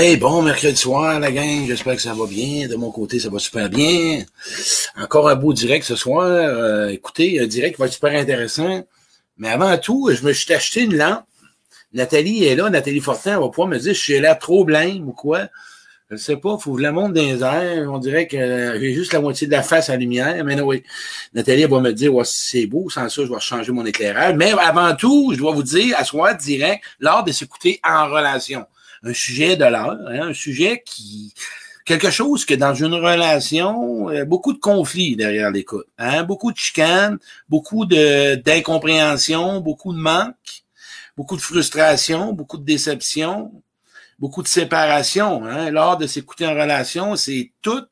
Hey, bon mercredi soir, la gang. J'espère que ça va bien. De mon côté, ça va super bien. Encore un beau direct ce soir. Euh, écoutez, un direct qui va être super intéressant. Mais avant tout, je me suis acheté une lampe. Nathalie est là. Nathalie Fortin, va pouvoir me dire si j'ai l'air trop blême ou quoi. Je ne sais pas, faut que je la montre dans airs. On dirait que j'ai juste la moitié de la face à lumière. Mais non, oui. Nathalie va me dire, c'est beau, sans ça, je vais changer mon éclairage. Mais avant tout, je dois vous dire, à soir direct, lors de s'écouter en relation. Un sujet de l'heure, hein, un sujet qui, quelque chose que dans une relation, beaucoup de conflits derrière l'écoute, hein, beaucoup de chicanes, beaucoup de d'incompréhension, beaucoup de manque, beaucoup de frustration, beaucoup de déception, beaucoup de séparation. Hein? Lors de s'écouter en relation, c'est tout,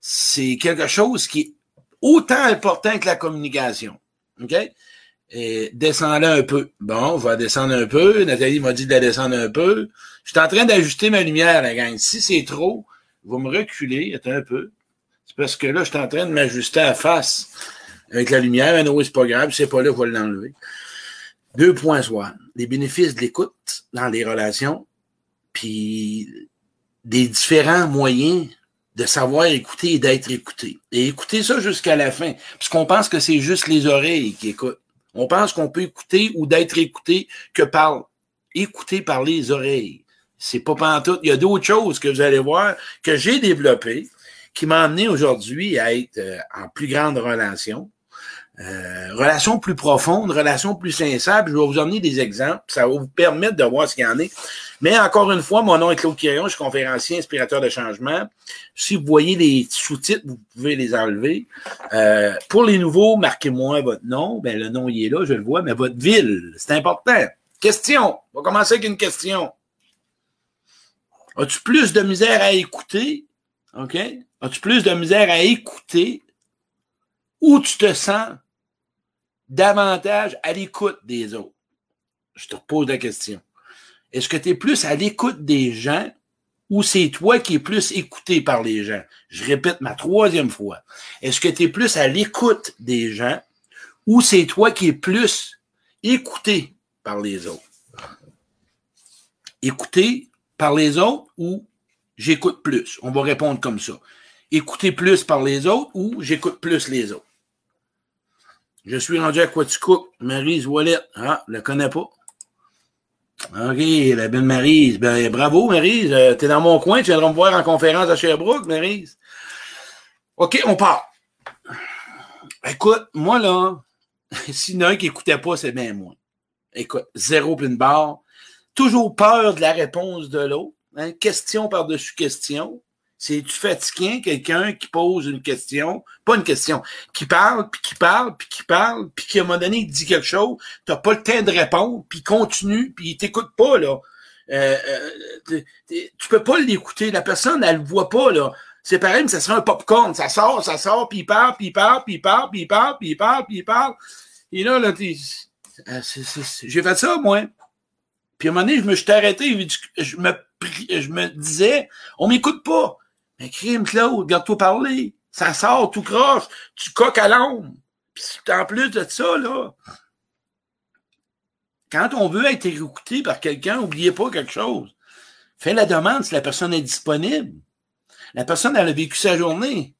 c'est quelque chose qui est autant important que la communication. OK? Et un peu. Bon, on va descendre un peu. Nathalie m'a dit de la descendre un peu. Je suis en train d'ajuster ma lumière, la gang. Si c'est trop, vous me reculer, attends un peu. C'est parce que là, je suis en train de m'ajuster à face avec la lumière. Non, c'est pas grave, c'est pas là, je vais l'enlever. Deux points soit. Les bénéfices de l'écoute dans les relations puis des différents moyens de savoir écouter et d'être écouté. Et écouter ça jusqu'à la fin, puisqu'on pense que c'est juste les oreilles qui écoutent. On pense qu'on peut écouter ou d'être écouté que par écouter par les oreilles. C'est pas pantoute. Il y a d'autres choses que vous allez voir que j'ai développées qui m'ont amené aujourd'hui à être euh, en plus grande relation, euh, relation plus profonde, relation plus sincère. Je vais vous emmener des exemples. Ça va vous permettre de voir ce qu'il y en est. Mais encore une fois, mon nom est Claude Quirion, je suis conférencier, inspirateur de changement. Si vous voyez les sous-titres, vous pouvez les enlever. Euh, pour les nouveaux, marquez-moi votre nom. Ben, le nom, il est là, je le vois, mais votre ville, c'est important. Question. On va commencer avec une question. As-tu plus de misère à écouter? OK? As-tu plus de misère à écouter? Ou tu te sens davantage à l'écoute des autres? Je te pose la question. Est-ce que tu es plus à l'écoute des gens ou c'est toi qui es plus écouté par les gens? Je répète ma troisième fois. Est-ce que tu es plus à l'écoute des gens ou c'est toi qui es plus écouté par les autres? Écouté par les autres ou j'écoute plus? On va répondre comme ça. Écouter plus par les autres ou j'écoute plus les autres? Je suis rendu à Quaticook, Marie Wallet. Ah, je la connais pas. OK, la belle Marise. Ben, bravo, Marise. Euh, T'es dans mon coin, tu viendras me voir en conférence à Sherbrooke, Marise. OK, on part. Écoute, moi, là, s'il y en a un qui écoutait pas, c'est bien moi. Écoute, zéro plein barre. Toujours peur de la réponse de l'autre. Hein? Question par-dessus question. C'est-tu fatiguant, quelqu'un qui pose une question, pas une question, qui parle, puis qui parle, puis qui parle, puis qui à un moment donné, il dit quelque chose, t'as pas le temps de répondre, puis il continue, puis il t'écoute pas, là. Euh, euh, tu peux pas l'écouter. La personne, elle le voit pas, là. C'est pareil, mais ça serait un popcorn. Ça sort, ça sort, puis il parle, puis il parle, puis il parle, puis il parle, puis il parle, puis il parle. Et là, là, euh, j'ai fait ça, moi. Puis à un moment donné, je me suis arrêté, je me, je me disais, on m'écoute pas. Mais crime, Claude, regarde-toi parler. Ça sort tout croche. Tu coques à l'ombre. Puis en plus de ça, là, quand on veut être écouté par quelqu'un, n'oubliez pas quelque chose. Fais la demande si la personne est disponible. La personne, elle a vécu sa journée.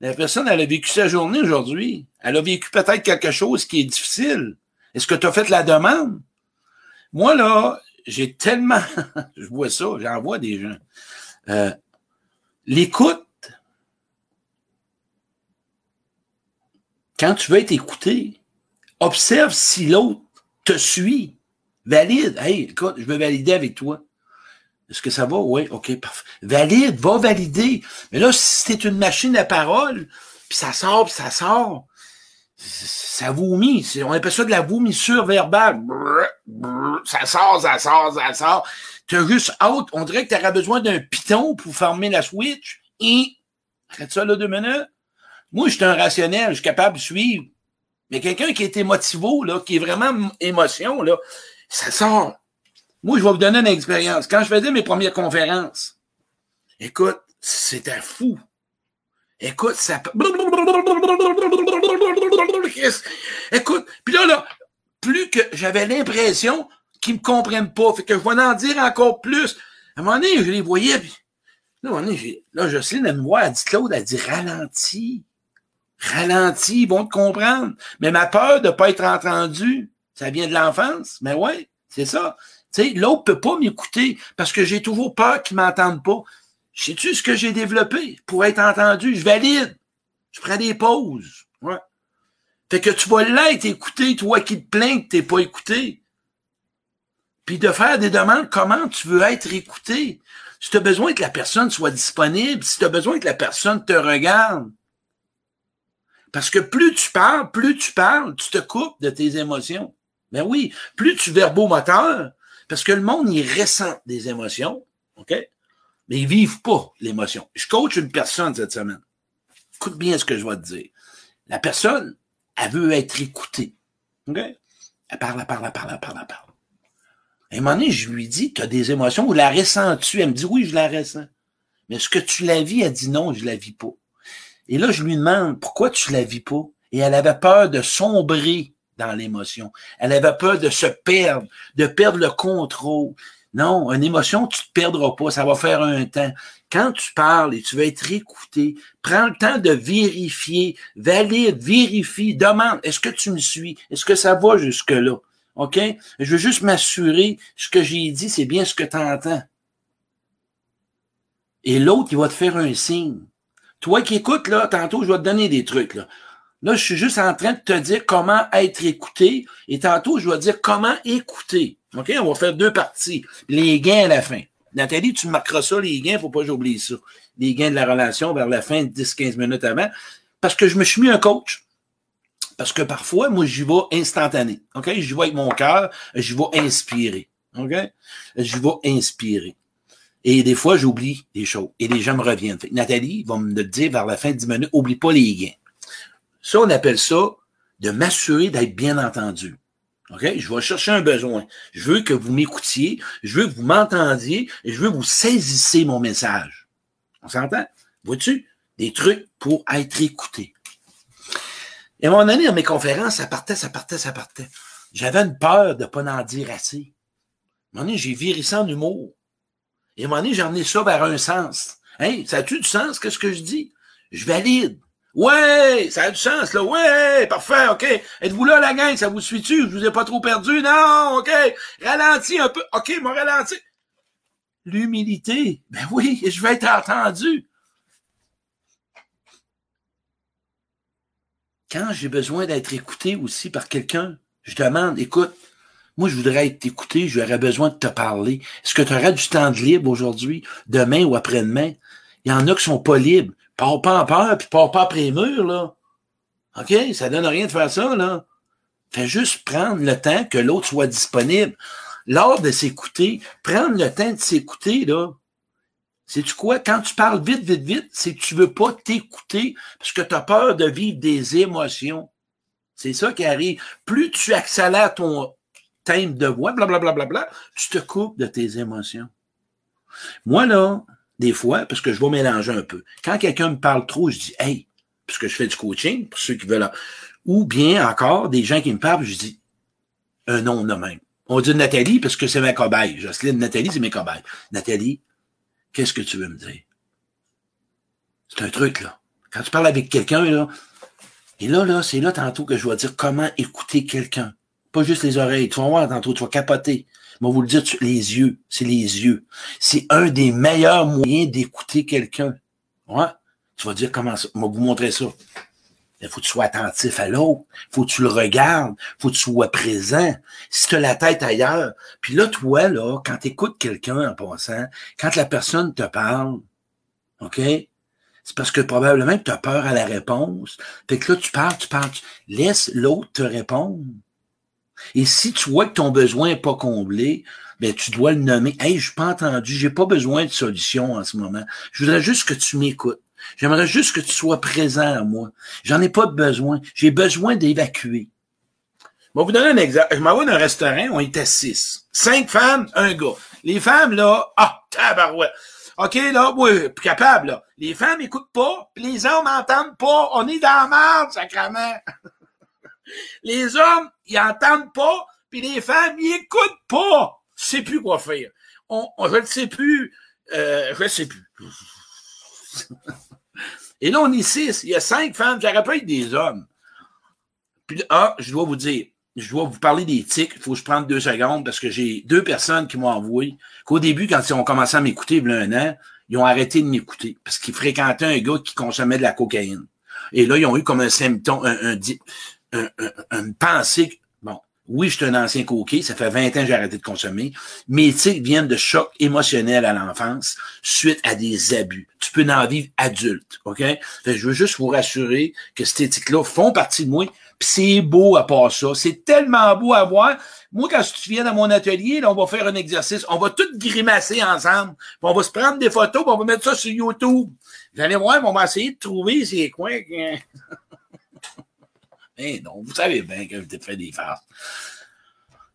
La personne, elle a vécu sa journée aujourd'hui. Elle a vécu peut-être quelque chose qui est difficile. Est-ce que tu as fait la demande? Moi, là, j'ai tellement, je vois ça, j'en vois des gens. Euh, L'écoute, quand tu veux être écouté, observe si l'autre te suit, valide. Hey, écoute, je veux valider avec toi. Est-ce que ça va? Oui, OK, parfait. Valide, va valider. Mais là, si c'est une machine à parole, puis ça sort, puis ça sort, ça vomit. On appelle ça de la vomissure verbale. Ça sort, ça sort, ça sort. Tu as juste hâte. On dirait que tu aurais besoin d'un piton pour fermer la switch. Et, arrête ça là deux minutes. Moi, je suis un rationnel, je suis capable de suivre. Mais quelqu'un qui est émotivo, là, qui est vraiment émotion, là, ça sort. Moi, je vais vous donner une expérience. Quand je faisais mes premières conférences, écoute, c'était fou. Écoute, ça... Écoute, puis là, là, plus que j'avais l'impression qu'ils me comprennent pas, fait que je vais en dire encore plus. À un moment donné, je les voyais, puis là, à un moment donné, là, Jocelyne, elle me voit, elle dit, Claude, elle dit, ralentis. Ralentis, ils vont te comprendre. Mais ma peur de pas être entendu, ça vient de l'enfance. Mais ouais, c'est ça. Tu sais, l'autre peut pas m'écouter parce que j'ai toujours peur qu'ils m'entendent pas. Sais-tu ce que j'ai développé pour être entendu? Je valide. Je prends des pauses. Ouais. Fait que tu vas l'être écouté, toi qui te plains que t'es pas écouté. Puis de faire des demandes, comment tu veux être écouté. Si tu as besoin que la personne soit disponible, si tu as besoin que la personne te regarde. Parce que plus tu parles, plus tu parles, tu te coupes de tes émotions. Ben oui, plus tu verbomoteur, parce que le monde, il ressent des émotions, OK? Mais ils vivent pas l'émotion. Je coach une personne cette semaine. Écoute bien ce que je vais te dire. La personne, elle veut être écoutée. OK? Elle parle, elle parle, elle parle, elle parle, elle parle. À un moment donné, je lui dis, tu as des émotions, ou la ressens-tu? Elle me dit, oui, je la ressens. Mais est-ce que tu la vis? Elle dit, non, je la vis pas. Et là, je lui demande, pourquoi tu la vis pas? Et elle avait peur de sombrer dans l'émotion. Elle avait peur de se perdre, de perdre le contrôle. Non, une émotion, tu te perdras pas, ça va faire un temps. Quand tu parles et tu veux être écouté, prends le temps de vérifier, valide, vérifie, demande, est-ce que tu me suis? Est-ce que ça va jusque-là? OK? Je veux juste m'assurer, ce que j'ai dit, c'est bien ce que tu entends. Et l'autre, il va te faire un signe. Toi qui écoutes, là, tantôt, je vais te donner des trucs, là. Là, je suis juste en train de te dire comment être écouté. Et tantôt, je vais te dire comment écouter. OK? On va faire deux parties. Les gains à la fin. Nathalie, tu marqueras ça, les gains, faut pas que j'oublie ça. Les gains de la relation vers la fin, 10-15 minutes avant. Parce que je me suis mis un coach. Parce que parfois, moi, j'y vais instantané. OK? J'y vais avec mon cœur, j'y vais inspirer. OK? J'y vais inspirer. Et des fois, j'oublie des choses. Et les gens me reviennent. Nathalie va me dire vers la fin de 10 minutes, oublie pas les gains. Ça, on appelle ça de m'assurer d'être bien entendu. Je vais chercher un besoin. Je veux que vous m'écoutiez, je veux que vous m'entendiez et je veux que vous saisissez mon message. On s'entend? Vois-tu? Des trucs pour être écouté. Et à un moment donné, dans mes conférences, ça partait, ça partait, ça partait. J'avais une peur de ne pas en dire assez. À un moment donné, j'ai viré ça en humour. Et à un moment donné, j'ai emmené ça vers un sens. Hein? Ça a-tu du sens? Qu'est-ce que je dis? Je valide. Ouais, ça a du sens, là. Ouais, parfait, OK. Êtes-vous là, la gang? Ça vous suit-tu? Je vous ai pas trop perdu? Non, OK. Ralentis un peu. OK, moi, ralenti. L'humilité. Ben oui, je vais être entendu. Quand j'ai besoin d'être écouté aussi par quelqu'un, je demande, écoute, moi, je voudrais être écouté, j'aurais besoin de te parler. Est-ce que tu aurais du temps de libre aujourd'hui, demain ou après-demain? Il y en a qui sont pas libres. Pars pas en peur, puis pars pas après les murs, là. OK? Ça donne rien de faire ça, là. Fais juste prendre le temps que l'autre soit disponible. Lors de s'écouter, prendre le temps de s'écouter, là. Sais-tu quoi? Quand tu parles vite, vite, vite, c'est que tu veux pas t'écouter parce que tu as peur de vivre des émotions. C'est ça qui arrive. Plus tu accélères ton thème de voix, blablabla, bla, bla, bla, tu te coupes de tes émotions. Moi, là, des fois, parce que je vais mélanger un peu. Quand quelqu'un me parle trop, je dis Hey, puisque je fais du coaching, pour ceux qui veulent. Ou bien encore, des gens qui me parlent, je dis un nom de même. On dit Nathalie parce que c'est ma cobaye. Jocelyne, Nathalie, c'est mes cobayes. Nathalie, qu'est-ce que tu veux me dire? C'est un truc, là. Quand tu parles avec quelqu'un, là, et là, là, c'est là tantôt que je vais dire comment écouter quelqu'un. Pas juste les oreilles. Tu vas voir tantôt, tu vas capoter. Moi, vous le dire, les yeux, c'est les yeux. C'est un des meilleurs moyens d'écouter quelqu'un. Ouais. Tu vas dire comment ça. Moi, vous montrer ça. Il faut que tu sois attentif à l'autre. Il faut que tu le regardes. Il faut que tu sois présent. Si tu as la tête ailleurs. Puis là, toi, là, quand tu écoutes quelqu'un en passant, quand la personne te parle, OK? C'est parce que probablement que tu as peur à la réponse. Fait que là, tu parles, tu parles. Tu... Laisse l'autre te répondre. Et si tu vois que ton besoin n'est pas comblé, ben, tu dois le nommer. Hey, je suis pas entendu, j'ai pas besoin de solution en ce moment. Je voudrais juste que tu m'écoutes. J'aimerais juste que tu sois présent à moi. J'en ai pas besoin. J'ai besoin d'évacuer. Vais vous donner un exemple. Je m'en vais dans un restaurant, on était six. Cinq femmes, un gars. Les femmes, là, ah, tabarouette. OK, là, oui, capable, là. Les femmes écoutent pas, les hommes n'entendent pas. On est dans la merde, sacrement. Les hommes, ils entendent pas, puis les femmes, ils écoutent pas. Je sais plus quoi faire. je ne sais plus. Euh, je ne sais plus. Et là, on est six. Il y a cinq femmes. J'aurais pas être des hommes. Puis, ah, je dois vous dire, je dois vous parler des tics. Il faut que je prenne deux secondes parce que j'ai deux personnes qui m'ont envoyé qu'au début, quand ils ont commencé à m'écouter il y a un an, ils ont arrêté de m'écouter parce qu'ils fréquentaient un gars qui consommait de la cocaïne. Et là, ils ont eu comme un symptôme, un, un, un, une pensée bon, oui, je suis un ancien coquet, ça fait 20 ans que j'ai arrêté de consommer. Mes tics viennent de chocs émotionnels à l'enfance suite à des abus. Tu peux en vivre adulte, OK? je veux juste vous rassurer que ces tics-là font partie de moi, puis c'est beau à part ça. C'est tellement beau à voir. Moi, quand tu viens dans mon atelier, là, on va faire un exercice. On va tout grimacer ensemble. Puis on va se prendre des photos, puis on va mettre ça sur YouTube. Vous allez voir, on va essayer de trouver ces coins. Eh non, vous savez bien que vous fait des farces.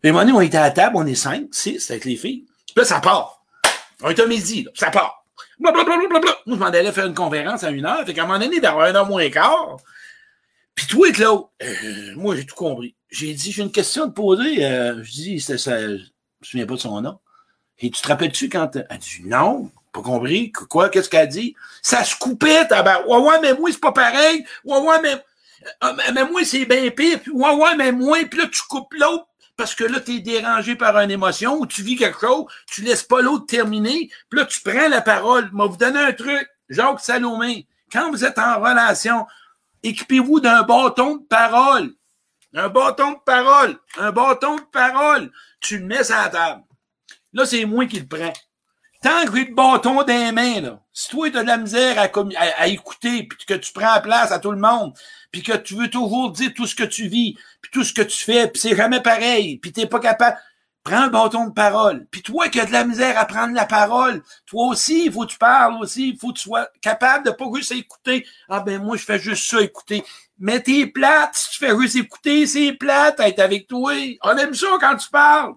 Et un on était à la table, on est cinq, six, avec les filles. Puis là, ça part. On est à midi, là, ça part. Blablabla. Moi, je m'en allais faire une conférence à une heure. Fait qu'à un moment donné, d'avoir un heure moins un quart. Puis toi, Claude, euh, moi, j'ai tout compris. J'ai dit, j'ai une question à te poser. Euh, je dis, ça, ça, je me souviens pas de son nom. Et tu te rappelles-tu quand elle dit, non, pas compris. Quoi, qu'est-ce qu'elle dit? Ça se coupait, tabac. Ouais, ouais, mais moi, c'est pas pareil. Ouais, ouais, mais, ah, mais moi, c'est bien pire. Ouais, ouais, mais moi, puis là, tu coupes l'autre parce que là, tu es dérangé par une émotion ou tu vis quelque chose, tu laisses pas l'autre terminer, puis là, tu prends la parole. Vais vous donner un truc, Jacques Salomé. Quand vous êtes en relation, équipez-vous d'un bâton de parole. Un bâton de parole. Un bâton de parole. Tu le mets sur la table. Là, c'est moi qui le prends. Tant que j'ai le bâton des mains, là, si toi, tu as de la misère à, écouter, puis que tu prends place à tout le monde, puis que tu veux toujours dire tout ce que tu vis, puis tout ce que tu fais, puis c'est jamais pareil, puis t'es pas capable, prends un bâton de parole. Puis toi qui as de la misère à prendre la parole, toi aussi, il faut que tu parles aussi, il faut que tu sois capable de pas juste écouter. Ah ben moi, je fais juste ça, écouter. Mais t'es plate, si tu fais juste écouter, c'est plate, être avec toi. On aime ça quand tu parles.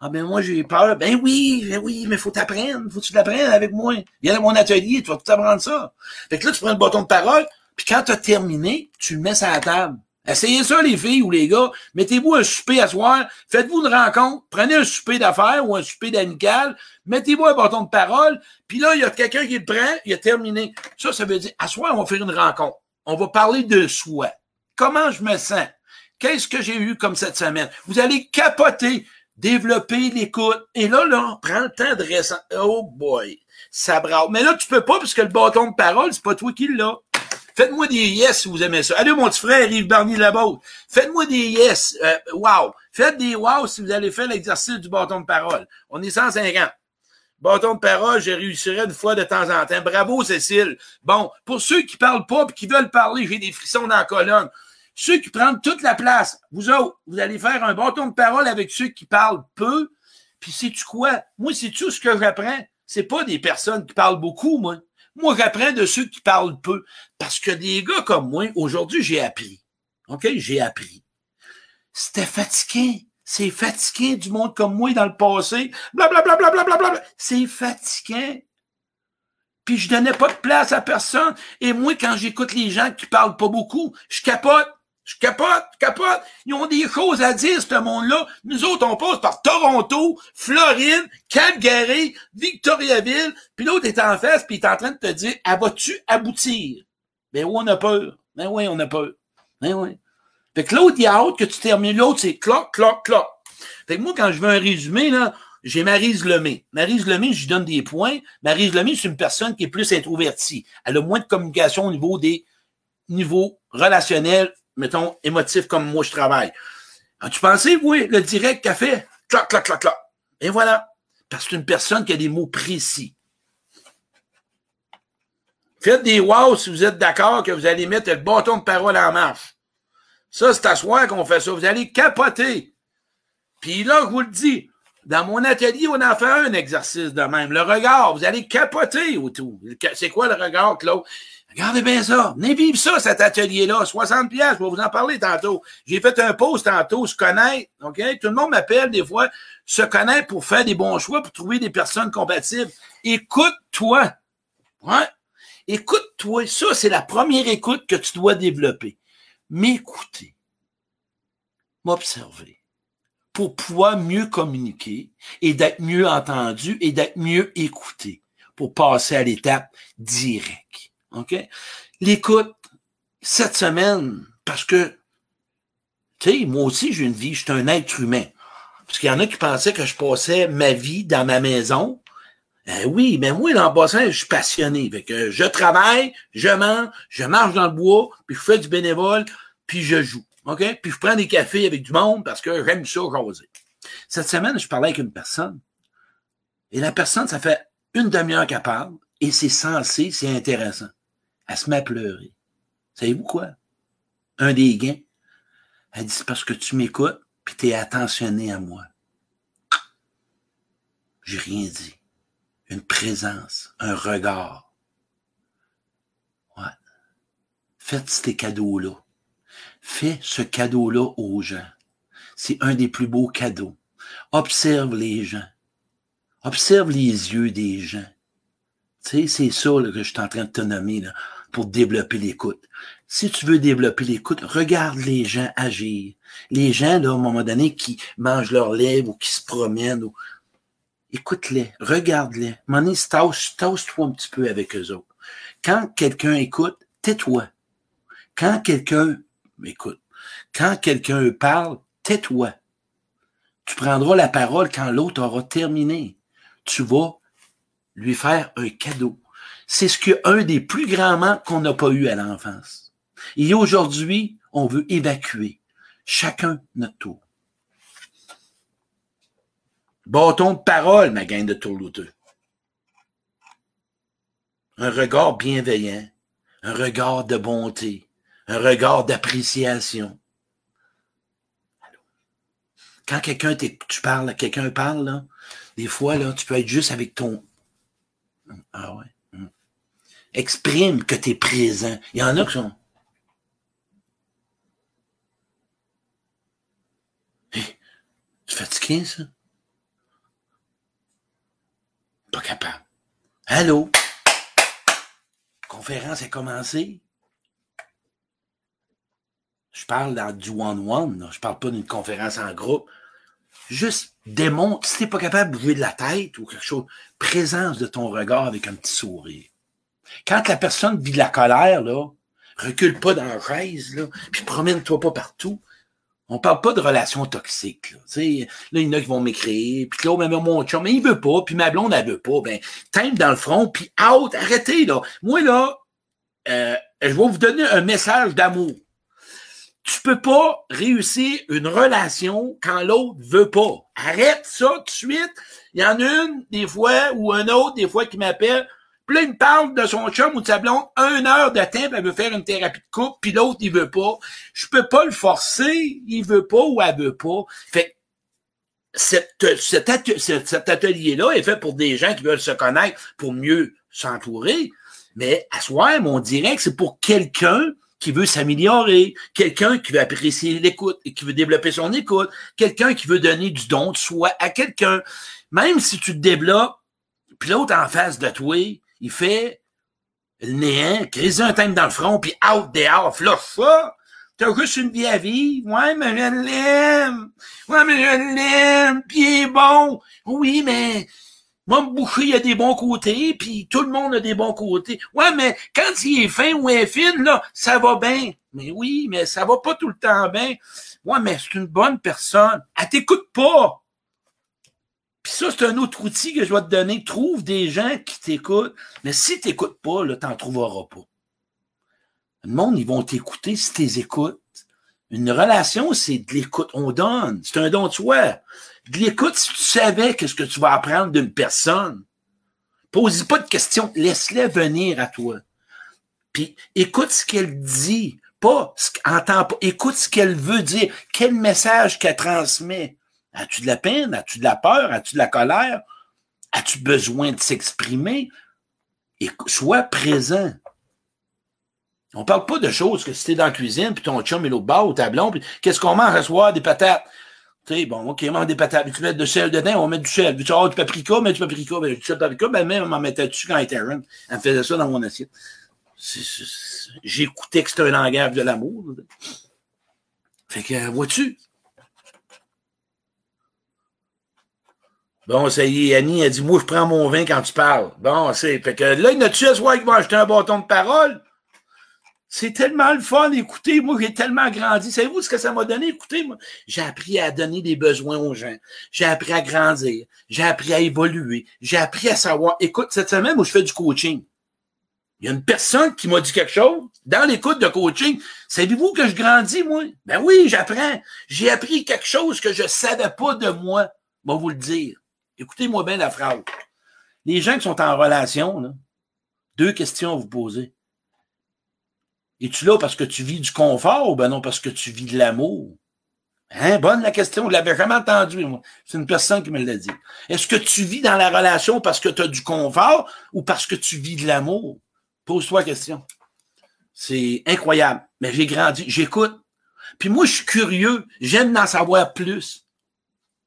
Ah ben moi j'ai peur. Ben oui, ben oui, mais faut t'apprendre, faut que tu t'apprennes avec moi. Viens à mon atelier, tu vas tout apprendre ça. Fait que là, tu prends le bâton de parole, puis quand tu as terminé, tu le mets sur la table. Essayez ça, les filles ou les gars. Mettez-vous un souper à soir. Faites-vous une rencontre. Prenez un souper d'affaires ou un souper d'amical. Mettez-vous un bâton de parole. Puis là, il y a quelqu'un qui le prend. Il a terminé. Ça, ça veut dire, à soir, on va faire une rencontre. On va parler de soi. Comment je me sens? Qu'est-ce que j'ai eu comme cette semaine? Vous allez capoter développer l'écoute. Et là, là, on prend le temps de récent. Oh boy, ça brasse. Mais là, tu peux pas parce que le bâton de parole, c'est pas toi qui l'as. Faites-moi des yes si vous aimez ça. Allez, mon petit frère Yves Barnier Labaute. Faites-moi des yes. Euh, wow. Faites des wow si vous allez faire l'exercice du bâton de parole. On est 150. Bâton de parole, je réussirai une fois de temps en temps. Bravo, Cécile. Bon, pour ceux qui parlent pas et qui veulent parler, j'ai des frissons dans la colonne. Ceux qui prennent toute la place, vous allez faire un bâton de parole avec ceux qui parlent peu. Puis sais-tu quoi? Moi, c'est tout ce que j'apprends? C'est pas des personnes qui parlent beaucoup, moi. Moi, j'apprends de ceux qui parlent peu. Parce que des gars comme moi, aujourd'hui, j'ai appris. OK? J'ai appris. C'était fatigué. C'est fatigué du monde comme moi dans le passé. Blablabla, bla, bla, bla, bla, bla. C'est fatiguant. Puis je donnais pas de place à personne. Et moi, quand j'écoute les gens qui parlent pas beaucoup, je capote. Je capote, capote. Ils ont des choses à dire, ce monde-là. Nous autres, on passe par Toronto, Floride, Calgary, Victoriaville, puis l'autre est en face, puis il est en train de te dire, ah, vas-tu aboutir? Ben oui, on a peur. Ben oui, on a peur. Ben oui. Fait que l'autre, il a hâte que tu termines. L'autre, c'est cloc, cloc, cloc. Fait que moi, quand je veux un résumé, là, j'ai Marise Lemay. Marise Lemay, je lui donne des points. Marise Lemay, c'est une personne qui est plus introvertie. Elle a moins de communication au niveau des niveaux relationnels, mettons, émotif comme moi je travaille. As-tu pensé, oui, le direct qu'a fait? Clac, clac, clac, clac. Et voilà. Parce que c'est une personne qui a des mots précis. Faites des wow si vous êtes d'accord que vous allez mettre le bâton de parole en marche. Ça, c'est à soi qu'on fait ça. Vous allez capoter. Puis là, je vous le dis, dans mon atelier, on a fait un exercice de même. Le regard, vous allez capoter autour. C'est quoi le regard, Claude? Regardez bien ça. Venez vivre ça, cet atelier-là. 60 pièces, je vais vous en parler tantôt. J'ai fait un post tantôt, se connaître. OK? Tout le monde m'appelle des fois, se connaître pour faire des bons choix, pour trouver des personnes compatibles. Écoute-toi. Ouais. Écoute-toi. Ça, c'est la première écoute que tu dois développer. M'écouter. M'observer. pour pouvoir mieux communiquer et d'être mieux entendu et d'être mieux écouté pour passer à l'étape directe. OK? L'écoute, cette semaine, parce que, tu sais, moi aussi, j'ai une vie, je suis un être humain. Parce qu'il y en a qui pensaient que je passais ma vie dans ma maison. Eh oui, mais moi, l'an passant, je suis passionné. Fait que je travaille, je mange, je marche dans le bois, puis je fais du bénévole, puis je joue. OK? Puis je prends des cafés avec du monde parce que j'aime ça jaser. Cette semaine, je parlais avec une personne. Et la personne, ça fait une demi-heure qu'elle parle, et c'est censé, c'est intéressant. Elle se met à pleurer. Savez-vous quoi? Un des gains. Elle dit, c'est parce que tu m'écoutes, puis tu attentionné à moi. J'ai rien dit. Une présence, un regard. Ouais. Faites ces cadeaux-là. Fais ce cadeau-là aux gens. C'est un des plus beaux cadeaux. Observe les gens. Observe les yeux des gens. Tu sais, c'est ça que je suis en train de te nommer là, pour développer l'écoute. Si tu veux développer l'écoute, regarde les gens agir. Les gens, là, à un moment donné, qui mangent leurs lèvres ou qui se promènent. Ou... Écoute-les, regarde-les. M'en toi un petit peu avec eux autres. Quand quelqu'un écoute, tais-toi. Quand quelqu'un, écoute, quand quelqu'un parle, tais-toi. Tu prendras la parole quand l'autre aura terminé. Tu vas lui faire un cadeau. C'est ce que un des plus grands manques qu'on n'a pas eu à l'enfance. Et aujourd'hui, on veut évacuer chacun notre tour. Bâton de parole, ma gang de tourlouteux. Un regard bienveillant, un regard de bonté, un regard d'appréciation. Quand quelqu'un tu parles, quelqu'un parle, là, des fois, là, tu peux être juste avec ton. Ah ouais. Exprime que tu es présent. Il y en a qui sont. Tu fatigué, ça? Pas capable. Allô? Conférence a commencé. Je parle dans du one-one, je parle pas d'une conférence en groupe. Juste démontre, si t'es pas capable de bouger de la tête ou quelque chose, présence de ton regard avec un petit sourire. Quand la personne vit de la colère, là, recule pas dans la chaise, là, puis promène-toi pas partout. On parle pas de relations toxiques. Là, là il y en a qui vont m'écrire, puis là, même mon chum, mais il veut pas, puis ma blonde, elle veut pas. Ben, t'aimes dans le front, puis out, arrêtez, là. Moi, là, euh, je vais vous donner un message d'amour. Tu peux pas réussir une relation quand l'autre veut pas. Arrête ça tout de suite. Il y en a une, des fois, ou un autre, des fois, qui m'appelle. Puis là, il parle de son chum ou de sa blonde, une heure de temps, elle veut faire une thérapie de couple, puis l'autre, il veut pas. Je peux pas le forcer, il veut pas ou elle veut pas. Fait cet, cet, atelier-là est fait pour des gens qui veulent se connaître pour mieux s'entourer. Mais à soi, mon direct, c'est pour quelqu'un qui veut s'améliorer, quelqu'un qui veut apprécier l'écoute et qui veut développer son écoute, quelqu'un qui veut donner du don de soi à quelqu'un. Même si tu te développes, puis l'autre en face de toi, il fait le néant, crise un thème dans le front, puis out dehors, flush ça. T'as juste une vie à vivre. Ouais, mais je l'aime. Ouais, mais je l'aime. Puis il est bon. Oui, mais moi, boucher, il a des bons côtés, puis tout le monde a des bons côtés. Ouais, mais quand il est fin ou est fine, là, ça va bien. Mais oui, mais ça va pas tout le temps bien. Ouais, mais c'est une bonne personne. Elle t'écoute pas. Puis ça, c'est un autre outil que je vais te donner. Trouve des gens qui t'écoutent. Mais si t'écoutes pas, là, t'en trouveras pas. Le monde, ils vont t'écouter si t'es écoutes. Une relation, c'est de l'écoute. On donne. C'est un don de soi de l'écoute si tu savais qu'est-ce que tu vas apprendre d'une personne. Pose pas de questions, laisse-les venir à toi. Puis écoute ce qu'elle dit, pas ce entends pas, écoute ce qu'elle veut dire, quel message qu'elle transmet. As-tu de la peine, as-tu de la peur, as-tu de la colère, as-tu besoin de s'exprimer? Sois présent. On parle pas de choses que si t'es dans la cuisine, puis ton chum est l'autre bas au tablon, puis qu'est-ce qu'on mange à soir? Des patates. Tu sais, bon, OK, on mange des patates. Tu mets de sel dedans, on met du sel. Tu as du paprika, mais du paprika, ben, du sel paprika, ben, même, on m'en mettait dessus quand elle était Elle me faisait ça dans mon assiette. J'écoutais que c'était un langage de l'amour. Fait que, vois-tu? Bon, ça y est, Annie a dit, moi, je prends mon vin quand tu parles. Bon, c'est, fait que là, il a-tu à soir qu'il va acheter un bâton de parole? C'est tellement le fun d'écouter. Moi, j'ai tellement grandi. Savez-vous ce que ça m'a donné? Écoutez, moi, j'ai appris à donner des besoins aux gens. J'ai appris à grandir. J'ai appris à évoluer. J'ai appris à savoir. Écoute, cette semaine où je fais du coaching, il y a une personne qui m'a dit quelque chose dans l'écoute de coaching. Savez-vous que je grandis, moi? Ben oui, j'apprends. J'ai appris quelque chose que je savais pas de moi. Je vous le dire. Écoutez-moi bien la phrase. Les gens qui sont en relation, deux questions à vous poser. Es-tu là parce que tu vis du confort ou ben non parce que tu vis de l'amour? Hein? Bonne la question, je l'avais jamais entendu, moi. C'est une personne qui me l'a dit. Est-ce que tu vis dans la relation parce que tu as du confort ou parce que tu vis de l'amour? Pose-toi la question. C'est incroyable. Mais j'ai grandi, j'écoute. Puis moi, je suis curieux. J'aime en savoir plus.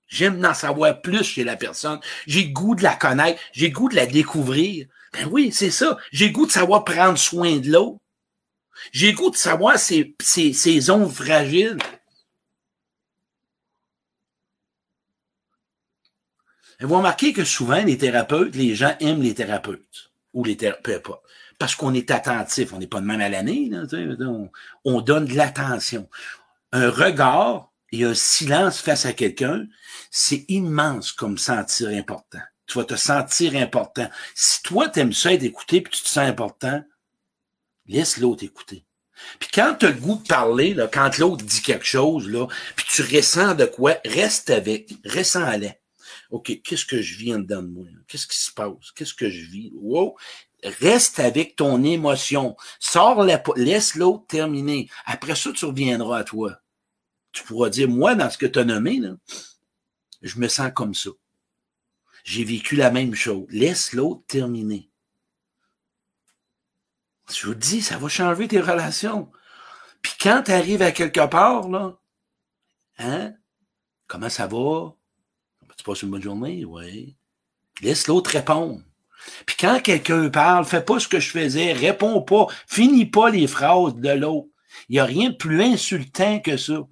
J'aime en savoir plus chez la personne. J'ai goût de la connaître. J'ai goût de la découvrir. Ben oui, c'est ça. J'ai goût de savoir prendre soin de l'autre. J'ai goût de savoir ses, ses, zones fragiles. Vous remarquez que souvent, les thérapeutes, les gens aiment les thérapeutes. Ou les thérapeutes, pas parce qu'on est attentif. On n'est pas de même à l'année. On donne de l'attention. Un regard et un silence face à quelqu'un, c'est immense comme sentir important. Tu vas te sentir important. Si toi, tu aimes ça être écouté puis tu te sens important, laisse l'autre écouter. Puis quand tu as le goût de parler, là, quand l'autre dit quelque chose, là, puis tu ressens de quoi, reste avec, ressens à OK, qu'est-ce que je vis en dedans de moi? Qu'est-ce qui se passe? Qu'est-ce que je vis? Wow! Reste avec ton émotion. Sors la, laisse l'autre terminer. Après ça, tu reviendras à toi. Tu pourras dire, moi, dans ce que tu as nommé, là, je me sens comme ça. J'ai vécu la même chose. Laisse l'autre terminer. Je vous dis, ça va changer tes relations. Puis quand tu arrives à quelque part, là, hein, comment ça va? Tu passes une bonne journée? Oui. Laisse l'autre répondre. Puis quand quelqu'un parle, fais pas ce que je faisais, réponds pas, finis pas les phrases de l'autre. Il n'y a rien de plus insultant que ça.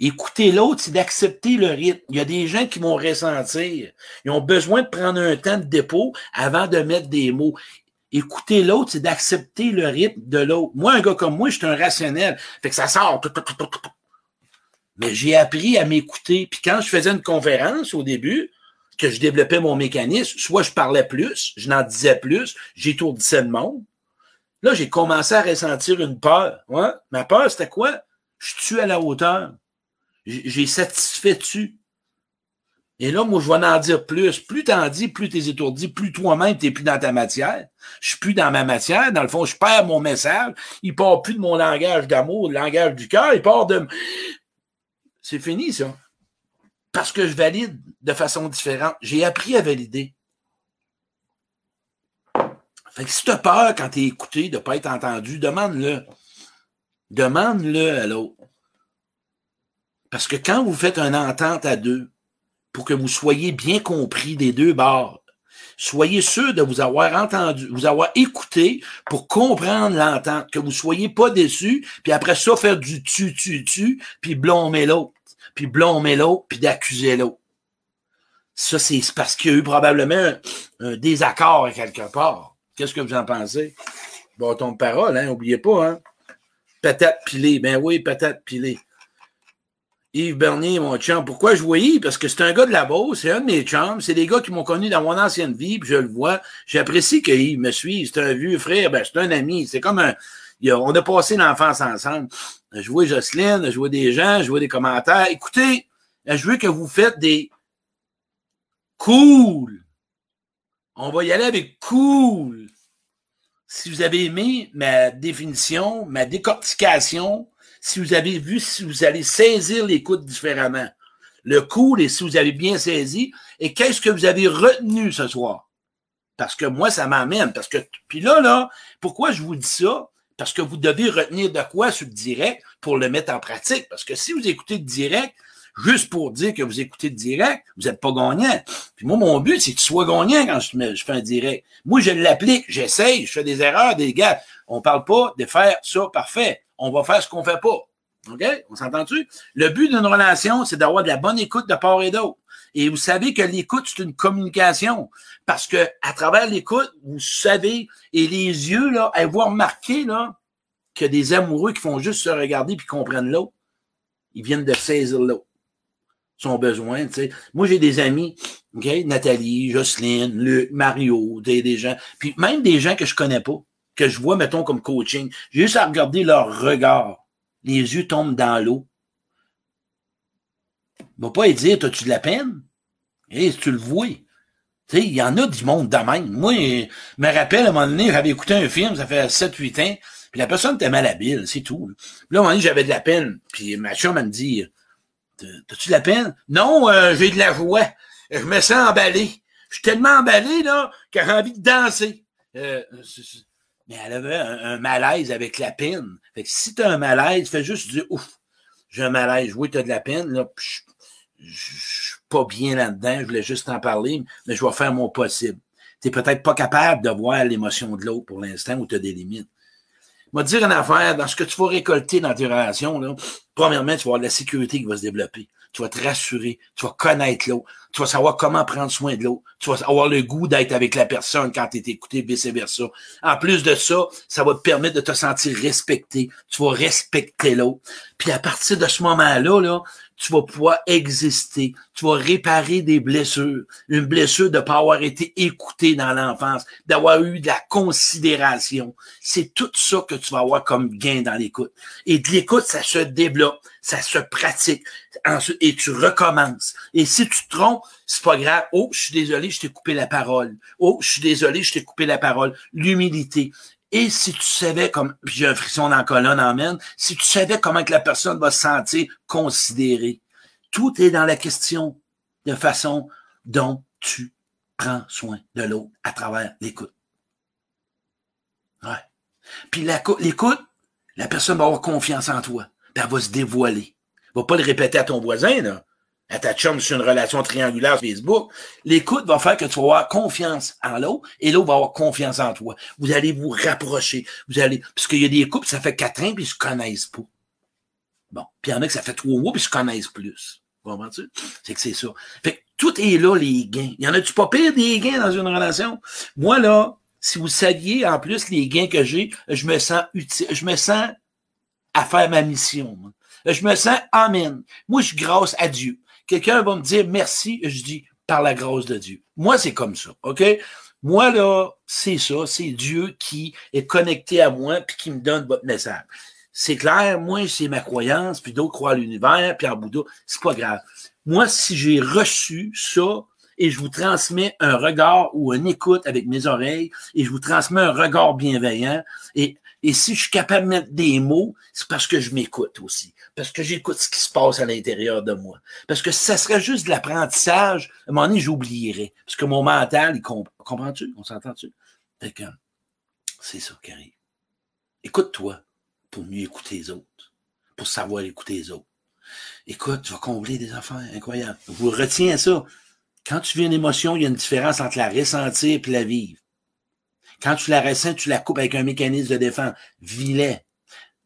Écouter l'autre, c'est d'accepter le rythme. Il y a des gens qui vont ressentir. Ils ont besoin de prendre un temps de dépôt avant de mettre des mots. Écouter l'autre, c'est d'accepter le rythme de l'autre. Moi, un gars comme moi, je suis un rationnel. Fait que ça sort. Mais j'ai appris à m'écouter. Puis quand je faisais une conférence au début, que je développais mon mécanisme, soit je parlais plus, je n'en disais plus, j'étourdissais le monde. Là, j'ai commencé à ressentir une peur. Ouais. Ma peur, c'était quoi? Je tue à la hauteur. J'ai satisfait-tu? Et là, moi, je vais en dire plus. Plus t'en dis, plus t'es étourdi, plus toi-même, t'es plus dans ta matière. Je suis plus dans ma matière. Dans le fond, je perds mon message. Il part plus de mon langage d'amour, le langage du cœur. Il part de... C'est fini, ça parce que je valide de façon différente. J'ai appris à valider. Fait que si tu as peur quand tu es écouté de pas être entendu, demande-le. Demande-le à l'autre. Parce que quand vous faites une entente à deux, pour que vous soyez bien compris des deux bords, soyez sûr de vous avoir entendu, vous avoir écouté pour comprendre l'entente, que vous soyez pas déçu, puis après ça, faire du tu, tu, tu, puis blommer l'autre puis blâmer l'autre, puis d'accuser l'autre. Ça, c'est parce qu'il y a eu probablement un, désaccord quelque part. Qu'est-ce que vous en pensez? Bâton de parole, hein? Oubliez pas, hein? Patate pilée. Ben oui, patate pilée. Yves Bernier, mon chum. Pourquoi je vois Yves? Parce que c'est un gars de la Beauce, c'est un de mes chums. C'est des gars qui m'ont connu dans mon ancienne vie, puis je le vois. J'apprécie que Yves me suive. C'est un vieux frère, ben c'est un ami. C'est comme un... On a passé l'enfance ensemble je vois Jocelyne, je vois des gens, je vois des commentaires. Écoutez, je veux que vous faites des cool. On va y aller avec cool. Si vous avez aimé ma définition, ma décortication, si vous avez vu, si vous allez saisir l'écoute différemment. Le cool et si vous avez bien saisi. Et qu'est-ce que vous avez retenu ce soir? Parce que moi, ça m'amène. Parce que, puis là, là, pourquoi je vous dis ça? Parce que vous devez retenir de quoi sur le direct pour le mettre en pratique. Parce que si vous écoutez le direct, juste pour dire que vous écoutez le direct, vous n'êtes pas gagnant. Puis moi, mon but, c'est que tu sois gagnant quand je, fais un direct. Moi, je l'applique, j'essaye, je fais des erreurs, des gars. On parle pas de faire ça parfait. On va faire ce qu'on fait pas. OK? On s'entend-tu? Le but d'une relation, c'est d'avoir de la bonne écoute de part et d'autre. Et vous savez que l'écoute, c'est une communication. Parce que à travers l'écoute, vous savez, et les yeux, là, elles vont remarquer, là, a des amoureux qui font juste se regarder puis comprennent l'autre. Ils viennent de saisir l'autre. Son besoin, tu sais. Moi, j'ai des amis, OK? Nathalie, Jocelyne, Luc, Mario, des, des gens. Puis même des gens que je connais pas, que je vois, mettons, comme coaching. J'ai juste à regarder leur regard. Les yeux tombent dans l'eau. Va pas y dire, as-tu de la peine? Et tu le vois. Il y en a du monde de même. Moi, je me rappelle, à un moment donné, j'avais écouté un film, ça fait 7-8 ans, puis la personne était malhabile, c'est tout. Puis là, à un moment donné, j'avais de la peine. Puis ma chum, elle me dit, T'as-tu de la peine? Non, euh, j'ai de la joie. Je me sens emballé. Je suis tellement emballé, là, que j'ai envie de danser. Euh, mais elle avait un, malaise avec la peine. Fait que si t'as un malaise, fais juste dire, ouf, j'ai un malaise. Oui, t'as de la peine, là, je suis pas bien là-dedans, je voulais juste en parler, mais je vais faire mon possible. T'es peut-être pas capable de voir l'émotion de l'autre pour l'instant ou t'as des limites. Je vais te dire une affaire, dans ce que tu vas récolter dans tes relations, là, premièrement, tu vas avoir de la sécurité qui va se développer. Tu vas te rassurer, tu vas connaître l'autre, tu vas savoir comment prendre soin de l'autre, tu vas avoir le goût d'être avec la personne quand tu es écouté, vice-versa. En plus de ça, ça va te permettre de te sentir respecté, tu vas respecter l'autre. Puis à partir de ce moment-là, là, tu vas pouvoir exister, tu vas réparer des blessures, une blessure de pas avoir été écouté dans l'enfance, d'avoir eu de la considération. C'est tout ça que tu vas avoir comme gain dans l'écoute. Et de l'écoute, ça se développe, ça se pratique, et tu recommences. Et si tu te trompes, c'est pas grave. Oh, je suis désolé, je t'ai coupé la parole. Oh, je suis désolé, je t'ai coupé la parole. L'humilité. Et si tu savais comme, puis j'ai un frisson dans la colonne, si tu savais comment que la personne va se sentir considérée, tout est dans la question de façon dont tu prends soin de l'autre à travers l'écoute. Ouais. Puis l'écoute, la personne va avoir confiance en toi, puis elle va se dévoiler. Va pas le répéter à ton voisin, là à ta chum sur une relation triangulaire sur Facebook, l'écoute va faire que tu vas avoir confiance en l'autre et l'autre va avoir confiance en toi. Vous allez vous rapprocher. Vous allez, parce qu'il y a des couples, ça fait quatre ans puis ils se connaissent pas. Bon. Puis il y en a que ça fait trois mois puis ils se connaissent plus. Comprends-tu? C'est que c'est ça. Fait que tout est là, les gains. Y en a-tu pas pire des gains dans une relation? Moi, là, si vous saviez, en plus, les gains que j'ai, je me sens utile, je me sens à faire ma mission. Je me sens amen. Moi, je suis grâce à Dieu. Quelqu'un va me dire merci, je dis par la grâce de Dieu. Moi, c'est comme ça, OK? Moi, là, c'est ça, c'est Dieu qui est connecté à moi puis qui me donne votre message. C'est clair, moi, c'est ma croyance, puis d'autres croient à l'univers, puis en Bouddha, c'est pas grave. Moi, si j'ai reçu ça, et je vous transmets un regard ou une écoute avec mes oreilles, et je vous transmets un regard bienveillant, et et si je suis capable de mettre des mots, c'est parce que je m'écoute aussi. Parce que j'écoute ce qui se passe à l'intérieur de moi. Parce que si ça serait juste de l'apprentissage, à un moment donné, j'oublierais. Parce que mon mental, il comprend. Comprends-tu? On s'entend-tu? C'est ça qui arrive. Écoute-toi pour mieux écouter les autres. Pour savoir écouter les autres. Écoute, tu vas combler des affaires incroyables. Vous retiens ça. Quand tu vis une émotion, il y a une différence entre la ressentir et la vivre. Quand tu la ressens, tu la coupes avec un mécanisme de défense. Vilet.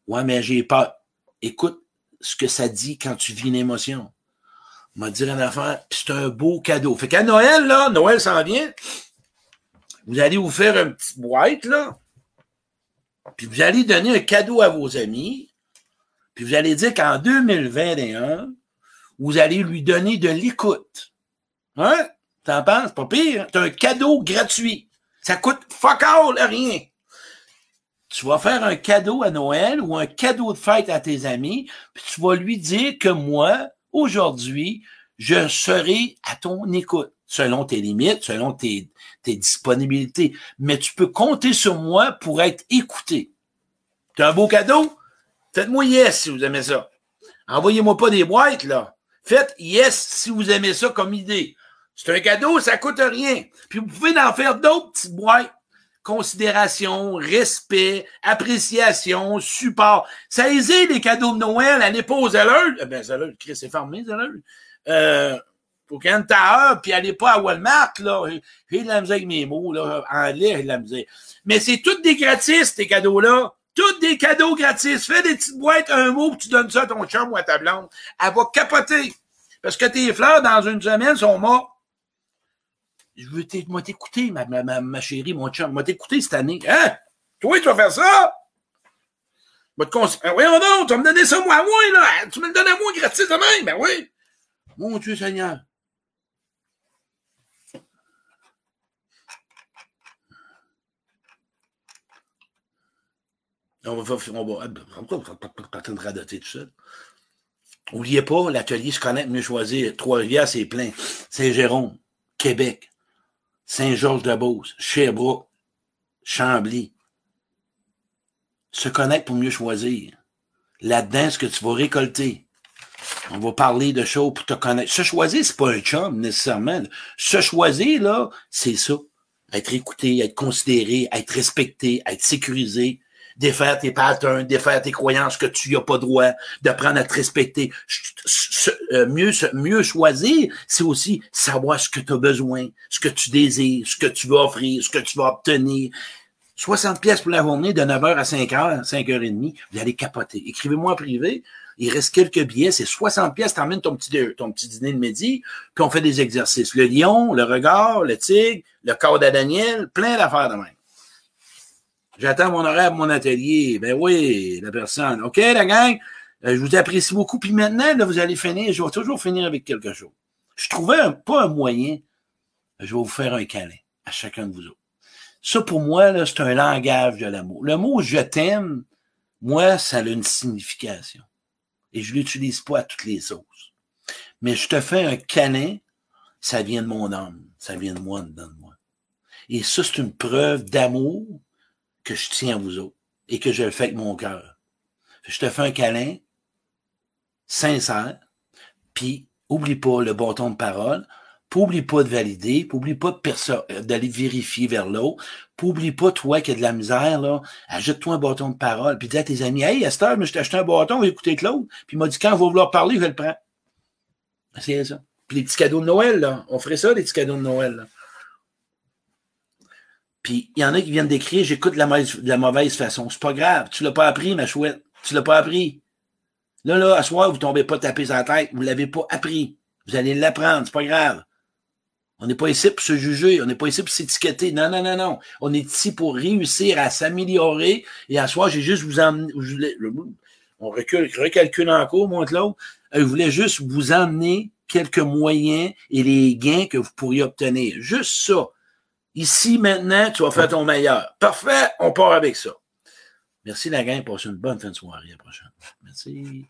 Ouais, mais j'ai pas. Écoute ce que ça dit quand tu vis une émotion. On m'a dit une affaire, c'est un beau cadeau. Fait qu'à Noël, là, Noël s'en vient. Vous allez vous faire un petit boîte, là. Puis vous allez donner un cadeau à vos amis. Puis vous allez dire qu'en 2021, vous allez lui donner de l'écoute. Hein? T'en penses? Pas pire. C'est un cadeau gratuit. Ça coûte fuck all, rien. Tu vas faire un cadeau à Noël ou un cadeau de fête à tes amis, puis tu vas lui dire que moi, aujourd'hui, je serai à ton écoute, selon tes limites, selon tes, disponibilités. Mais tu peux compter sur moi pour être écouté. C'est un beau cadeau? Faites-moi yes si vous aimez ça. Envoyez-moi pas des boîtes, là. Faites yes si vous aimez ça comme idée. C'est un cadeau, ça coûte rien. Puis vous pouvez en faire d'autres petites boîtes. Considération, respect, appréciation, support. Ça hésite les cadeaux de Noël, allez pas aux alleux. Eh ben, alleux, Chris, c'est fermé, les alleux. Euh, faut qu'un heure, puis allez pas à Walmart, là. J'ai de la misère avec mes mots, là. En anglais, j'ai de la misère. Mais c'est toutes des gratis, ces cadeaux-là. Toutes des cadeaux gratis. Fais des petites boîtes, un mot, puis tu donnes ça à ton chum ou à ta blonde. Elle va capoter. Parce que tes fleurs, dans une semaine, sont mortes. Je veux t'écouter, ma, chérie, mon chum. Moi t'écouter cette année. Hein? Toi, tu vas faire ça? Ben, voyons donc, tu vas me donner ça moi moi, là. Tu me le donnes à moi gratis demain. Ben oui. Mon Dieu Seigneur. On va, on va, on va radoter tout seul? N'oubliez pas, l'atelier Se connaître, mieux choisir. Trois-Rivières, c'est plein. Saint-Jérôme, Québec, Saint-Georges-de-Beauce, Sherbrooke, Chambly. Se connaître pour mieux choisir. Là-dedans, ce que tu vas récolter. On va parler de choses pour te connaître. Se choisir, c'est pas un chum, nécessairement. Se choisir, là, c'est ça. Être écouté, être considéré, être respecté, être sécurisé, défaire tes patterns, défaire tes croyances que tu n'as pas droit, d'apprendre à te respecter. Euh, mieux, mieux choisir, c'est aussi savoir ce que tu as besoin, ce que tu désires, ce que tu veux offrir, ce que tu vas obtenir. 60 pièces pour la journée de 9h à 5h, 5h30, vous allez capoter. Écrivez-moi en privé. Il reste quelques billets, c'est 60 pièces, t'emmènes ton petit, ton petit dîner de midi, puis on fait des exercices. Le lion, le regard, le tigre, le corps à Daniel, plein d'affaires de même. J'attends mon horaire mon atelier. Ben oui, la personne. OK, la gang, euh, je vous apprécie beaucoup. Puis maintenant, là, vous allez finir. Je vais toujours finir avec quelque chose. Je trouvais pas un moyen. Je vais vous faire un câlin à chacun de vous autres. Ça, pour moi, c'est un langage de l'amour. Le mot je t'aime, moi, ça a une signification. Et je l'utilise pas à toutes les sauces. Mais je te fais un câlin, ça vient de mon âme. Ça vient de moi, dedans de moi. Et ça, c'est une preuve d'amour que je tiens à vous autres et que je le fais avec mon cœur. Je te fais un câlin sincère, puis oublie pas le bâton de parole, puis oublie pas de valider, puis oublie pas d'aller vérifier vers l'autre, puis oublie pas, toi, qui a de la misère, là, ajoute-toi un bâton de parole, puis dis à tes amis, hey, Esther, mais je t'ai acheté un bâton, écouter Claude, puis il m'a dit, quand va vouloir parler, je le prends. C'est ça. Puis les petits cadeaux de Noël, là, on ferait ça, les petits cadeaux de Noël, là. Puis il y en a qui viennent d'écrire J'écoute de la, de la mauvaise façon. C'est pas grave. Tu l'as pas appris, ma chouette. Tu l'as pas appris. Là, là, à soir, vous tombez pas taper sur la tête. Vous l'avez pas appris. Vous allez l'apprendre. C'est pas grave. On n'est pas ici pour se juger. On n'est pas ici pour s'étiqueter. Non, non, non, non. On est ici pour réussir à s'améliorer. Et à soir, j'ai juste vous emmener. On recule, recalcule encore, moi, l'autre. Je voulais juste vous emmener quelques moyens et les gains que vous pourriez obtenir. Juste ça. Ici, maintenant, tu vas faire ton meilleur. Parfait, on part avec ça. Merci la gang, passez une bonne fin de soirée. À la prochaine. Merci.